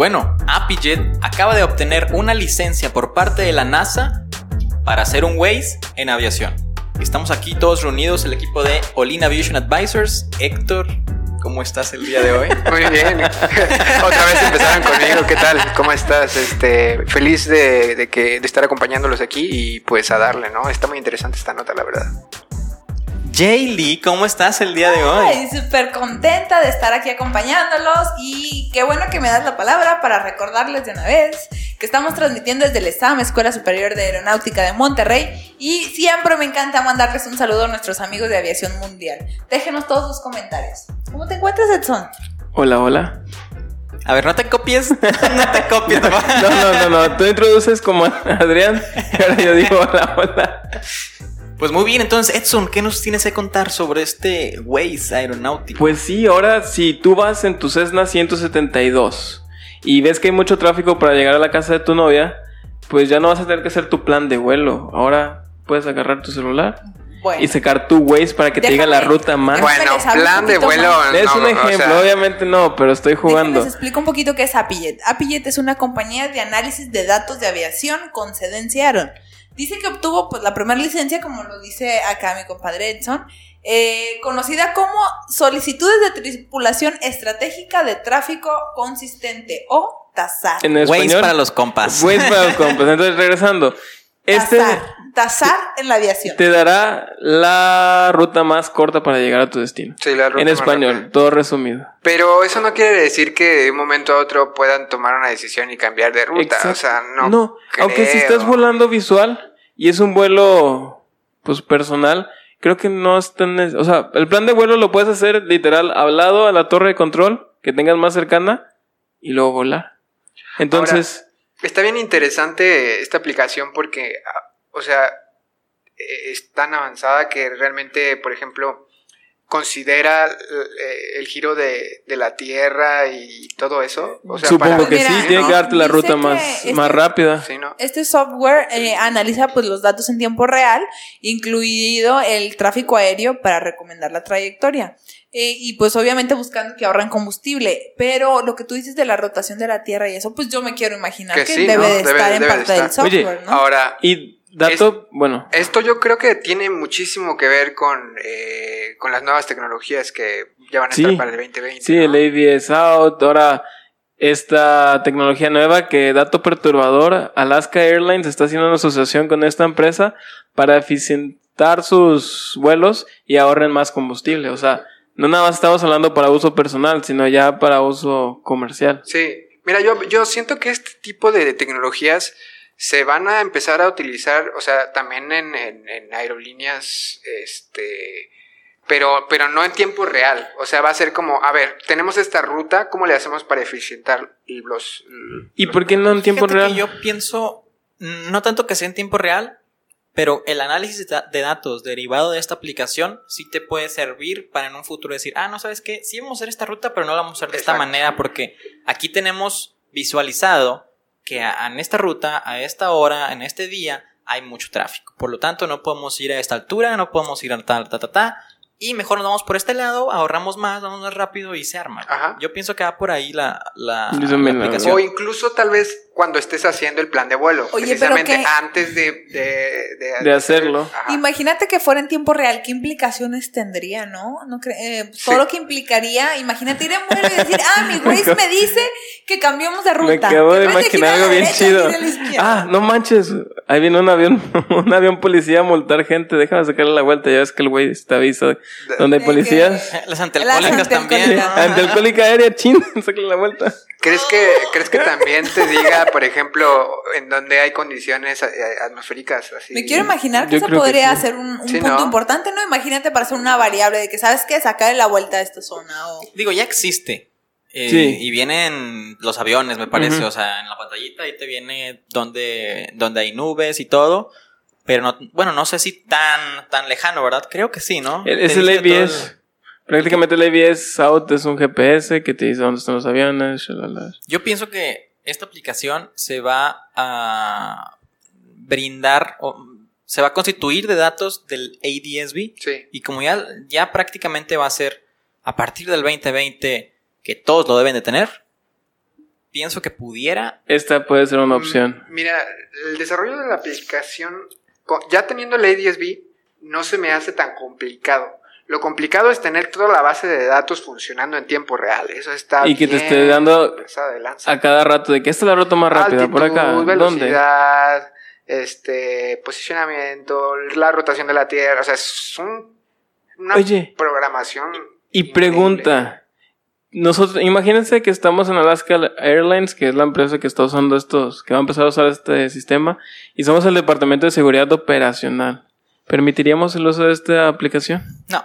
Bueno, ApiJet acaba de obtener una licencia por parte de la NASA para hacer un Waze en aviación. Estamos aquí todos reunidos, el equipo de Olin Aviation Advisors. Héctor, ¿cómo estás el día de hoy? Muy bien. Otra vez empezaron conmigo. ¿Qué tal? ¿Cómo estás? Este, feliz de, de que de estar acompañándolos aquí y pues a darle, ¿no? Está muy interesante esta nota, la verdad. Jay Lee, ¿cómo estás el día de hoy? Ay, súper contenta de estar aquí acompañándolos y qué bueno que me das la palabra para recordarles de una vez que estamos transmitiendo desde el ESAM, Escuela Superior de Aeronáutica de Monterrey y siempre me encanta mandarles un saludo a nuestros amigos de Aviación Mundial. Déjenos todos sus comentarios. ¿Cómo te encuentras, Edson? Hola, hola. A ver, no te copies, no te copies. No, no, no, no. Tú introduces como Adrián y ahora yo digo hola, hola. Pues muy bien, entonces Edson, ¿qué nos tienes que contar sobre este Waze aeronáutico? Pues sí, ahora si tú vas en tu Cessna 172 y ves que hay mucho tráfico para llegar a la casa de tu novia, pues ya no vas a tener que hacer tu plan de vuelo. Ahora puedes agarrar tu celular Bueno, y sacar tu Waze para que te diga la Déjame- ruta más. déjame Bueno, plan de vuelo. más. Es no, un o ejemplo, sea, obviamente no, pero estoy jugando. Les explico un poquito qué es Appijet. Appijet es una compañía de análisis de datos de aviación con sede en Seattle. Dice que obtuvo pues, la primera licencia, como lo dice acá mi compadre Edson, eh, conocida como Solicitudes de Tripulación Estratégica de Tráfico Consistente o TASAR. En Waze español. para los compas. Waze para los compas. Entonces, regresando. Este TASAR. TASAR en la aviación. te dará la ruta más corta para llegar a tu destino. sí, la ruta En español, rápida. todo resumido. Pero eso no quiere decir que de un momento a otro puedan tomar una decisión y cambiar de ruta. Exacto. O sea, no. aunque si estás volando visual y es un vuelo pues personal, creo que no es tan o sea, el plan de vuelo lo puedes hacer literal hablado a la torre de control que tengas más cercana y luego volar. Entonces, Está bien interesante esta aplicación porque, ah, o sea, eh, es tan avanzada que realmente, por ejemplo, considera eh, el giro de, de la Tierra y todo eso. O sea, supongo para- que Mira, sí, tiene ¿no? que darte la dice ruta más, este- más rápida. Sí, ¿no? Este software eh, analiza pues, los datos en tiempo real, incluido el tráfico aéreo para recomendar la trayectoria. Eh, y pues obviamente buscando que ahorren combustible. Pero lo que tú dices de la rotación de la Tierra y eso, pues yo me quiero imaginar que, Que sí, debe ¿no? de Debe- estar en debe de parte del. Oye, software, ¿no? Ahora, Y dato, bueno, Esto yo creo que tiene muchísimo que ver con, eh, con las nuevas tecnologías que ya van a Sí. estar para el 2020. sí, ¿no? el AVS out, ahora esta tecnología nueva que dato perturbador, Alaska Airlines está haciendo una asociación con esta empresa para eficientar sus vuelos y ahorren más combustible. O sea, no nada más estamos hablando para uso personal, sino ya para uso comercial. Sí, mira, yo, yo siento que este tipo de tecnologías se van a empezar a utilizar, o sea, también en, en- en aerolíneas, este, pero, pero no en tiempo real. O sea, va a ser como, a ver, tenemos esta ruta, ¿cómo le hacemos para eficientar los... ¿Y por qué no en tiempo Fíjate real? que yo pienso, no tanto que sea en tiempo real, pero el análisis de da- de datos derivado de esta aplicación sí te puede servir para en un futuro decir, ah, no sabes qué, sí vamos a hacer esta ruta, pero no la vamos a hacer de esta manera porque aquí tenemos visualizado que en esta ruta, a esta hora, en este día, hay mucho tráfico. Por lo tanto, no podemos ir a esta altura, no podemos ir a tal, ta, ta, ta. Y mejor nos vamos por este lado, ahorramos más, vamos más rápido y se arma. Ajá. Yo pienso que va por ahí la, la, aplicación. O incluso tal vez cuando estés haciendo el plan de vuelo, Oye, precisamente pero que- antes de, de, de- De hacerlo. Ajá. Imagínate que fuera en tiempo real, ¿qué implicaciones tendría, no? no eh, Todo Sí. lo que implicaría, imagínate ir en vuelo y decir, ah, mi Waze me dice que cambiamos de ruta. Me acabo de imaginar a algo bien derecha, chido. a. Ah, no manches. Ahí viene un avión, un avión policía a multar gente. Déjame sacarle la vuelta. Ya ves que el güey está aviso. donde hay policías. Las antialcohólicas también. Antialcohólica aérea, chin, sácale la vuelta. ¿Crees que, ¿Crees que también te diga, por ejemplo, en donde hay condiciones eh, atmosféricas? Así? Me quiero imaginar que Yo eso que podría sí. ser un, un Sí, punto ¿no? importante, ¿no? Imagínate para hacer una variable de que, ¿sabes qué? Sacarle la vuelta a esta zona o... Digo, ya existe. Eh, Sí. Y vienen los aviones, me parece. O sea, en la pantallita ahí te viene donde, donde hay nubes y todo. Pero no, bueno, no sé si tan, tan lejano, ¿verdad? Creo que sí, ¿no? El- Es el ABS. Prácticamente el ABS Out es un GPS que te dice dónde están los aviones. shalala. Yo pienso que esta aplicación se va a brindar o se va a constituir de datos del ADSB. Sí. Y como ya, ya prácticamente va a ser a partir del 2020 que todos lo deben de tener, pienso que pudiera... Esta puede ser una opción. Mm, Mira, el desarrollo de la aplicación, ya teniendo el ADSB, no se me hace tan complicado. Lo complicado es tener toda la base de datos funcionando en tiempo real. Eso está Y que te esté dando pasado de lanza. A cada rato de que esta es la ruta más rápida por acá. Altitud, ¿Dónde? velocidad, este, posicionamiento, la rotación de la Tierra. O sea, es un- una Oye. programación. Y increíble. pregunta. Nosotros, imagínense que estamos en Alaska Airlines, que es la empresa que está usando estos, que va a empezar a usar este sistema, y somos el departamento de seguridad operacional. ¿Permitiríamos el uso de esta aplicación? No,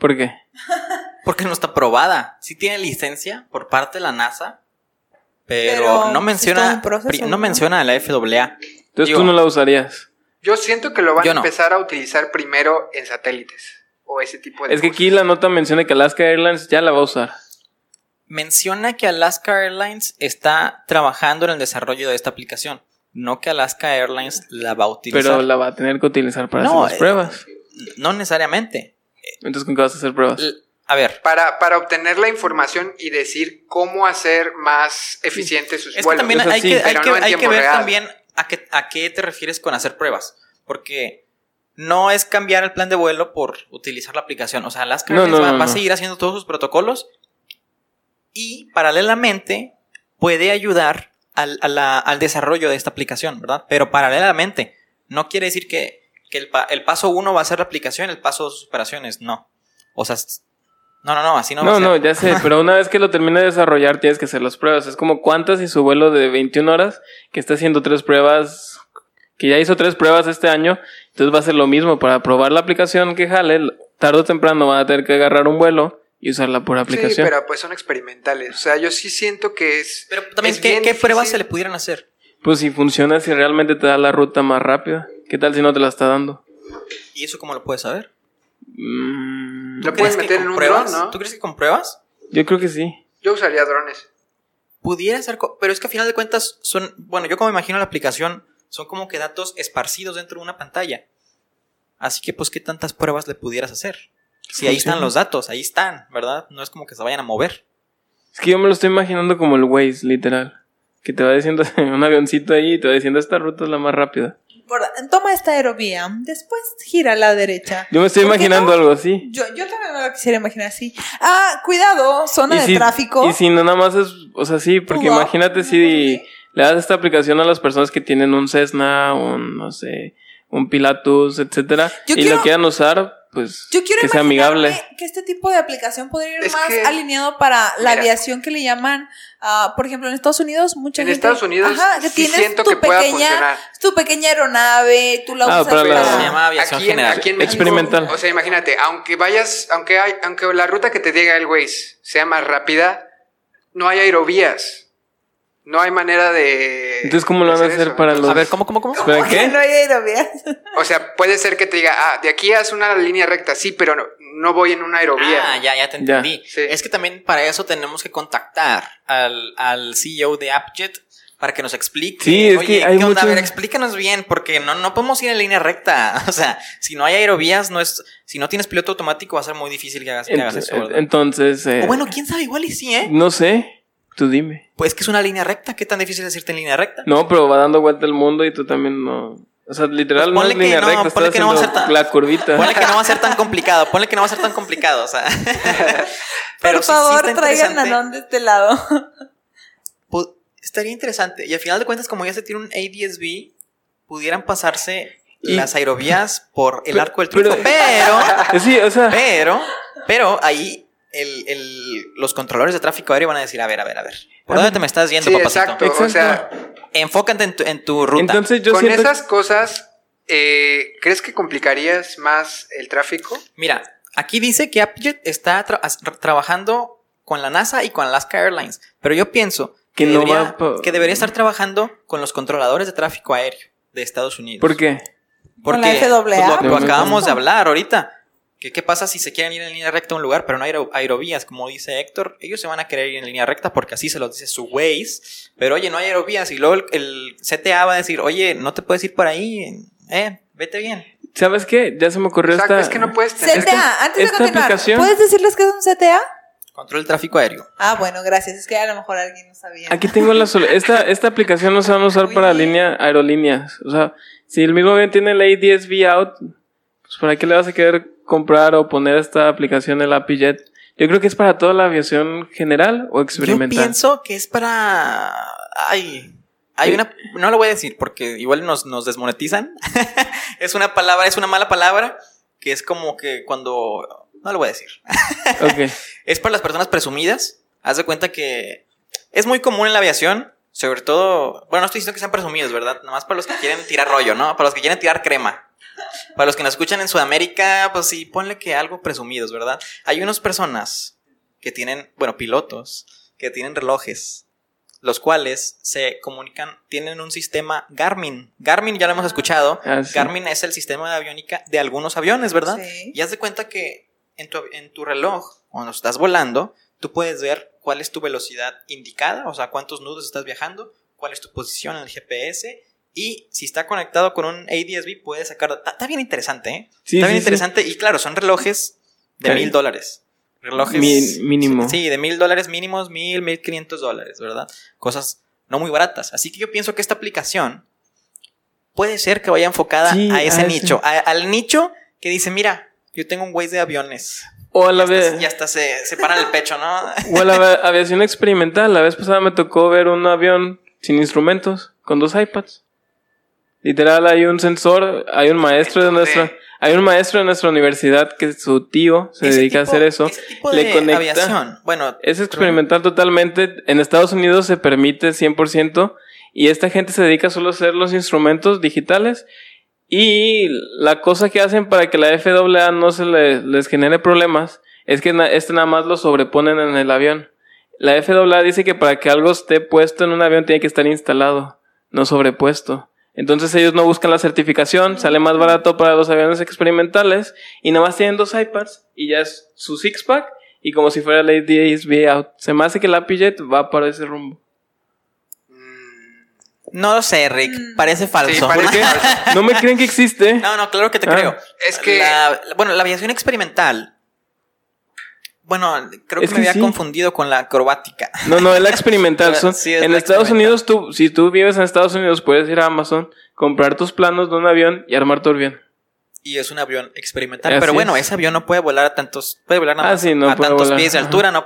¿Por qué? porque no está aprobada. Sí tiene licencia por parte de la NASA, pero, Pero, no menciona proceso, no ¿no? menciona a la FAA. Entonces Digo, tú no la usarías. Yo siento que lo van a empezar a utilizar primero en satélites. O ese tipo de Es que aquí la nota menciona que Alaska Airlines ya la va a usar. Menciona que Alaska Airlines está trabajando en el desarrollo de esta aplicación, no que Alaska Airlines la va a utilizar. Pero la va a tener que utilizar para No, hacer las eh, pruebas. No necesariamente. Entonces, ¿con qué vas a hacer pruebas? A ver, Para, para obtener la información y decir cómo hacer más eficientes sus Es que vuelos. también Eso hay, sí, que, hay, que, no hay que ver real. también a qué, a qué te refieres con hacer pruebas. Porque no es cambiar el plan de vuelo por utilizar la aplicación. O sea, Alaska No, va, no, va a seguir haciendo todos sus protocolos y paralelamente puede ayudar al, a la- al desarrollo de esta aplicación, ¿verdad? Pero paralelamente. No quiere decir que, que el, pa- el paso uno va a ser la aplicación, el paso dos operaciones. No. O sea, no, no, no, así no, va No, a no, ser. ya sé, pero una vez que lo termine de desarrollar tienes que hacer las pruebas. Es como cuántas y su vuelo de 21 horas que está haciendo tres pruebas, que ya hizo tres pruebas este año, entonces va a ser lo mismo para probar la aplicación que jale, tarde o temprano van a tener que agarrar un vuelo y usar la pura Sí, aplicación. pero pues son experimentales. O sea, yo sí siento que es. Pero también, es ¿qué, qué pruebas se le pudieran hacer? Pues si funciona, si realmente te da la ruta más rápida. ¿Qué tal si no te la está dando? ¿Y eso cómo lo puedes saber? Mm, Lo ¿Tú puedes meter en un pruebas? dron, ¿no? ¿Tú crees que con pruebas? yo creo que sí. Yo usaría drones. Pudiera ser, pero es que a final de cuentas son, bueno, yo como imagino la aplicación, son como que datos esparcidos dentro de una pantalla. Así que pues qué tantas pruebas le pudieras hacer. Si ahí están los datos, ahí están, ¿verdad? No es como que se vayan a mover. Es que yo me lo estoy imaginando como el Waze, literal. Que te va diciendo un avioncito ahí y te va diciendo esta ruta es la más rápida. Esta aerovía, después gira a la derecha. Yo me estoy ¿Por qué imaginando no? algo así. Yo, yo también me lo quisiera imaginar así. Ah, cuidado, zona de si, tráfico. Y si no nada más es, o sea, sí, porque ah, imagínate si le das esta aplicación a las personas que tienen un Cessna, un, no sé, un Pilatus, etcétera, Yo y quiero- lo quieran usar, pues Yo quiero que sea amigable. que este tipo de aplicación podría ir Es más que- alineado para la Mira. aviación que le llaman, ah, por ejemplo, en Estados Unidos, mucha En gente. Estados Unidos Ajá, que sí tienes siento tu que pueda pequeña, funcionar. tu pequeña aeronave, tú la Ah, usas para la- Se llama aviación Aquí en, general. aquí en México, Experimental. O sea, imagínate, aunque vayas, aunque hay, aunque la ruta que te diga el Waze sea más rápida, no hay aerovías. No hay manera de. Entonces, ¿cómo lo van a hacer eso. para los- A ver, ¿cómo, cómo, cómo? ¿Espera qué? no hay aerovías. O sea, puede ser que te diga, ah, de aquí haz una línea recta, sí, pero no, no voy en una aerovía. Ah, ya, ya te Ya. entendí. Sí. Es que también para eso tenemos que contactar al, al CEO de AppJet para que nos explique. Sí, es Oye, que hay ¿qué onda? A mucho- ver, explícanos bien, porque no, no podemos ir en línea recta. O sea, si no hay aerovías, no es, si no tienes piloto automático, va a ser muy difícil que hagas, que hagas eso, ¿verdad? entonces, eh, o bueno, quién sabe, igual y sí, ¿eh? no sé, tú dime. Pues que es una línea recta, ¿qué tan difícil es irte en línea recta? No, pero va dando vuelta el mundo y tú también no. O sea, literal Pues no ponle es que línea no, recta, ponle que no va a ser tan- la curvita. Ponle que no va a ser tan complicado, ponle que no va a ser tan complicado, o sea. Pero Por sí- sí favor, traigan interesante. Nanón de este lado. Pu- estaría interesante. Y al final de cuentas, como ya se tiene un ADSB, pudieran pasarse Y- las aerovías por el Pero- arco del pero- triunfo. Pero, Eh, Sí, o sea, pero, pero ahí el, el- los controladores de tráfico aéreo van a decir, a ver, a ver, a ver. ¿Por dónde te me estás yendo, Sí, papacito? exacto. O sea, Enfócate en tu, en tu ruta. entonces yo con siento esas cosas, eh, ¿crees que complicarías más el tráfico? Mira, aquí dice que Applejet está tra- trabajando con la NASA y con Alaska Airlines, pero yo pienso que, Que no debería, va que debería estar trabajando con los controladores de tráfico aéreo de Estados Unidos. ¿Por qué? Porque Con la FAA. pues, lo, lo acabamos de hablar ahorita. Que, ¿Qué pasa si se quieren ir en línea recta a un lugar, pero no hay aero- aerovías? Como dice Héctor, ellos se van a querer ir en línea recta porque así se los dice su Waze. Pero oye, no hay aerovías. Y luego el, el CTA va a decir, oye, no te puedes ir por ahí. Eh, vete bien. ¿Sabes qué? Ya se me ocurrió Exacto, esta es que no puedes tener... CTA, antes de esta continuar, aplicación- ¿puedes decirles que es un CTA? Control del tráfico aéreo. Ah, bueno, gracias. Es que a lo mejor alguien no sabía. Aquí tengo la esta esta aplicación no se van a usar para línea aerolíneas. O sea, si el mismo avión tiene el ADS-B out, pues para qué le vas a querer comprar o poner esta aplicación el AppyJet. Yo creo que es para toda la aviación general o Yo experimental. pienso que es para. Ay. Hay una. No lo voy a decir porque igual nos, nos desmonetizan. es una palabra, es una mala palabra. Que es como que cuando. No lo voy a decir. Es para las personas presumidas. Haz de cuenta que es muy común en la aviación. Sobre todo. Bueno, no estoy diciendo que sean presumidos, ¿verdad? Nomás para los que quieren tirar rollo, ¿no? Para los que quieren tirar crema. Para los que nos escuchan en Sudamérica, pues sí, ponle que algo presumidos, ¿verdad? Hay unas personas que tienen, bueno, pilotos, que tienen relojes, los cuales se comunican, tienen un sistema Garmin. Garmin ya lo hemos escuchado. Ah, sí. Garmin es el sistema de aviónica de algunos aviones, ¿verdad? Sí. Y haz de cuenta que en tu, en tu reloj, cuando estás volando, tú puedes ver cuál es tu velocidad indicada, o sea, cuántos nudos estás viajando, cuál es tu posición en el GPS. Y si está conectado con un ADSB, puedes sacar. Está, está bien interesante, ¿eh? Sí, está bien sí. interesante. Y claro, son relojes de mil dólares. Relojes. Mi- mínimo. Sí, de mil dólares mínimos, mil, mil quinientos dólares, ¿verdad? Cosas no muy baratas. Así que yo pienso que esta aplicación puede ser que vaya enfocada a ese a nicho. a- al nicho que dice, mira, yo tengo un Waze de aviones. O a la vez. y hasta se, se paran el pecho, ¿no? O a la aviación experimental. La vez pasada me tocó ver un avión sin instrumentos, con dos iPads. Literal, hay un sensor, hay un maestro de ¿En dónde? nuestra, hay un maestro de nuestra universidad que su tío se dedica a hacer eso. Ese tipo le de conecta- aviación. Bueno, Es experimental totalmente. En Estados Unidos se permite 100% y esta gente se dedica solo a hacer los instrumentos digitales y la cosa que hacen para que la FAA no se le- les genere problemas es que na- este nada más lo sobreponen en el avión. La FAA dice que para que algo esté puesto en un avión tiene que estar instalado, no sobrepuesto. Entonces ellos no buscan la certificación, sale más barato para los aviones experimentales y nada más tienen dos iPads y ya es su six pack y como si fuera la ADSB out. Se me hace que el AppyJet va para ese rumbo. Mm, no lo sé, Rick. Mm. Parece falso. Sí, parece ¿Por qué? falso. ¿No me creen que existe? No, no, claro que te Ah. creo. Es que- La- bueno, la aviación experimental. Bueno, creo que Es me había sí. confundido con la acrobática. No, no, es la experimental. Son- Sí, es en la Estados. Unidos, tú, si tú vives en Estados Unidos, puedes ir a Amazon, comprar tus planos de un avión y armar tu avión. Y es un avión experimental. Así pero bueno, es. ese avión no puede volar a tantos. Puede volar nada Ah, más sí, no a puede tantos volar. pies de Ajá. altura. No,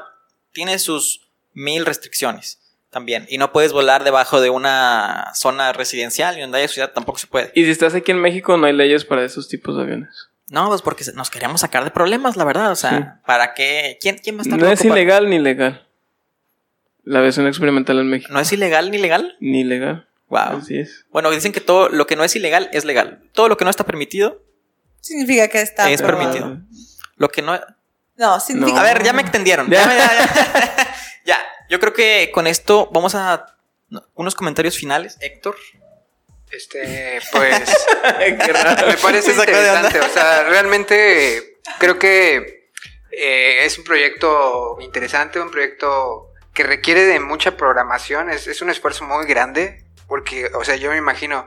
tiene sus mil restricciones también. Y no puedes volar debajo de una zona residencial y donde haya ciudad tampoco se puede. Y si estás aquí en México, no hay leyes para esos tipos de aviones. No, pues porque nos queríamos sacar de problemas, la verdad. O sea, Sí. ¿para qué? ¿Quién, quién va a estar No es ilegal ni legal. La versión experimental en México. ¿No es ilegal ni legal? Ni legal. Wow. Así es. Bueno, dicen que todo lo que no es ilegal es legal. Todo lo que no está permitido, Significa que está Es permitido. lo que no. No, significa. A ver, ya me extendieron. Ya. Ya, ya. Ya, yo creo que con esto vamos a unos comentarios finales, Héctor. Este, pues. Me parece interesante. O sea, realmente creo que eh, es un proyecto interesante, un proyecto que requiere de mucha programación. Es, es un esfuerzo muy grande. Porque, o sea, yo me imagino,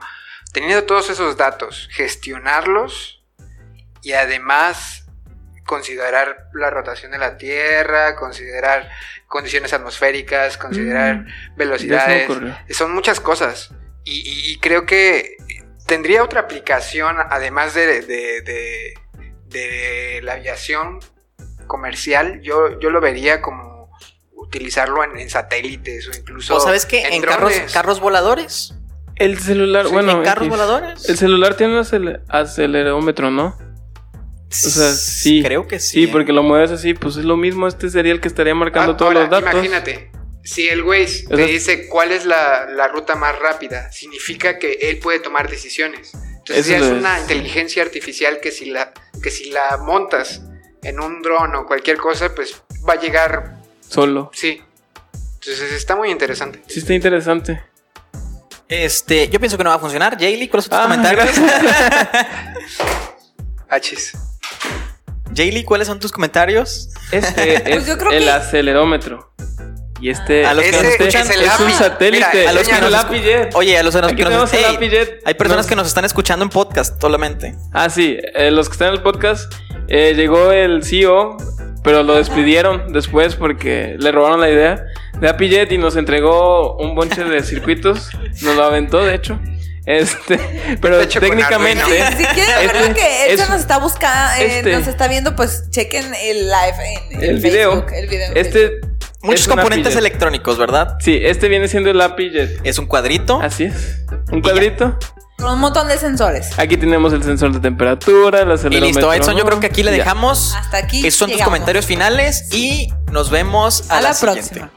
teniendo todos esos datos, gestionarlos y además considerar la rotación de la Tierra, considerar condiciones atmosféricas, considerar Mm, velocidades. Son muchas cosas. Y, y- creo que tendría otra aplicación, además de, de- de- de la aviación comercial. Yo, yo lo vería como utilizarlo en, en satélites o incluso. ¿O sabes qué? En, carros, carros voladores. El celular, bueno. ¿En carros voladores? El celular tiene un acele- acelerómetro, ¿no? O sea, sí. Creo que sí. Sí, porque lo mueves así, pues es lo mismo. Este sería el que estaría marcando Ah, todos ahora, los datos. Imagínate, si el Waze O te dice cuál es la, la ruta más rápida, significa que él puede tomar decisiones. Entonces Eso ya es es. una inteligencia artificial que si la que si la montas en un dron o cualquier cosa, pues va a llegar, Solo. sí. Entonces está muy interesante. Sí, está interesante. Este, yo pienso que no va a funcionar. Jaylee, ¿cuáles son tus Ah, comentarios? Hachis. Jaylee, ¿cuáles son tus comentarios? Este es Pues yo creo el que- acelerómetro. Y este, A los que este nos escuchan, es, es el un satélite. Mira, a los que nos el Jet. Oye, a los, que nos- que nos- tenemos el Ey, API Jet. hay personas No. que nos están escuchando en podcast solamente. Ah, sí, eh, los que están en el podcast, eh, llegó el CEO, pero lo despidieron después porque le robaron la idea de API Jet y nos entregó un bonche de circuitos, nos lo aventó de hecho. Este, pero técnicamente Arduino. Si quieren ver este lo que Elsa es- nos está buscando, eh, este- nos está viendo, pues chequen el live en, el video, Facebook, el video en este Facebook. Muchos es componentes electrónicos, ¿verdad? Sí, este viene siendo el API Jet. Es un cuadrito. Así es. Un cuadrito. Con un montón de sensores. Aquí tenemos el sensor de temperatura, el Y acelerómetro. listo, Edson, yo creo que aquí le Ya. dejamos. Hasta aquí. Esos son tus comentarios finales y nos vemos a, A la siguiente. próxima.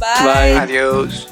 Bye. Adiós.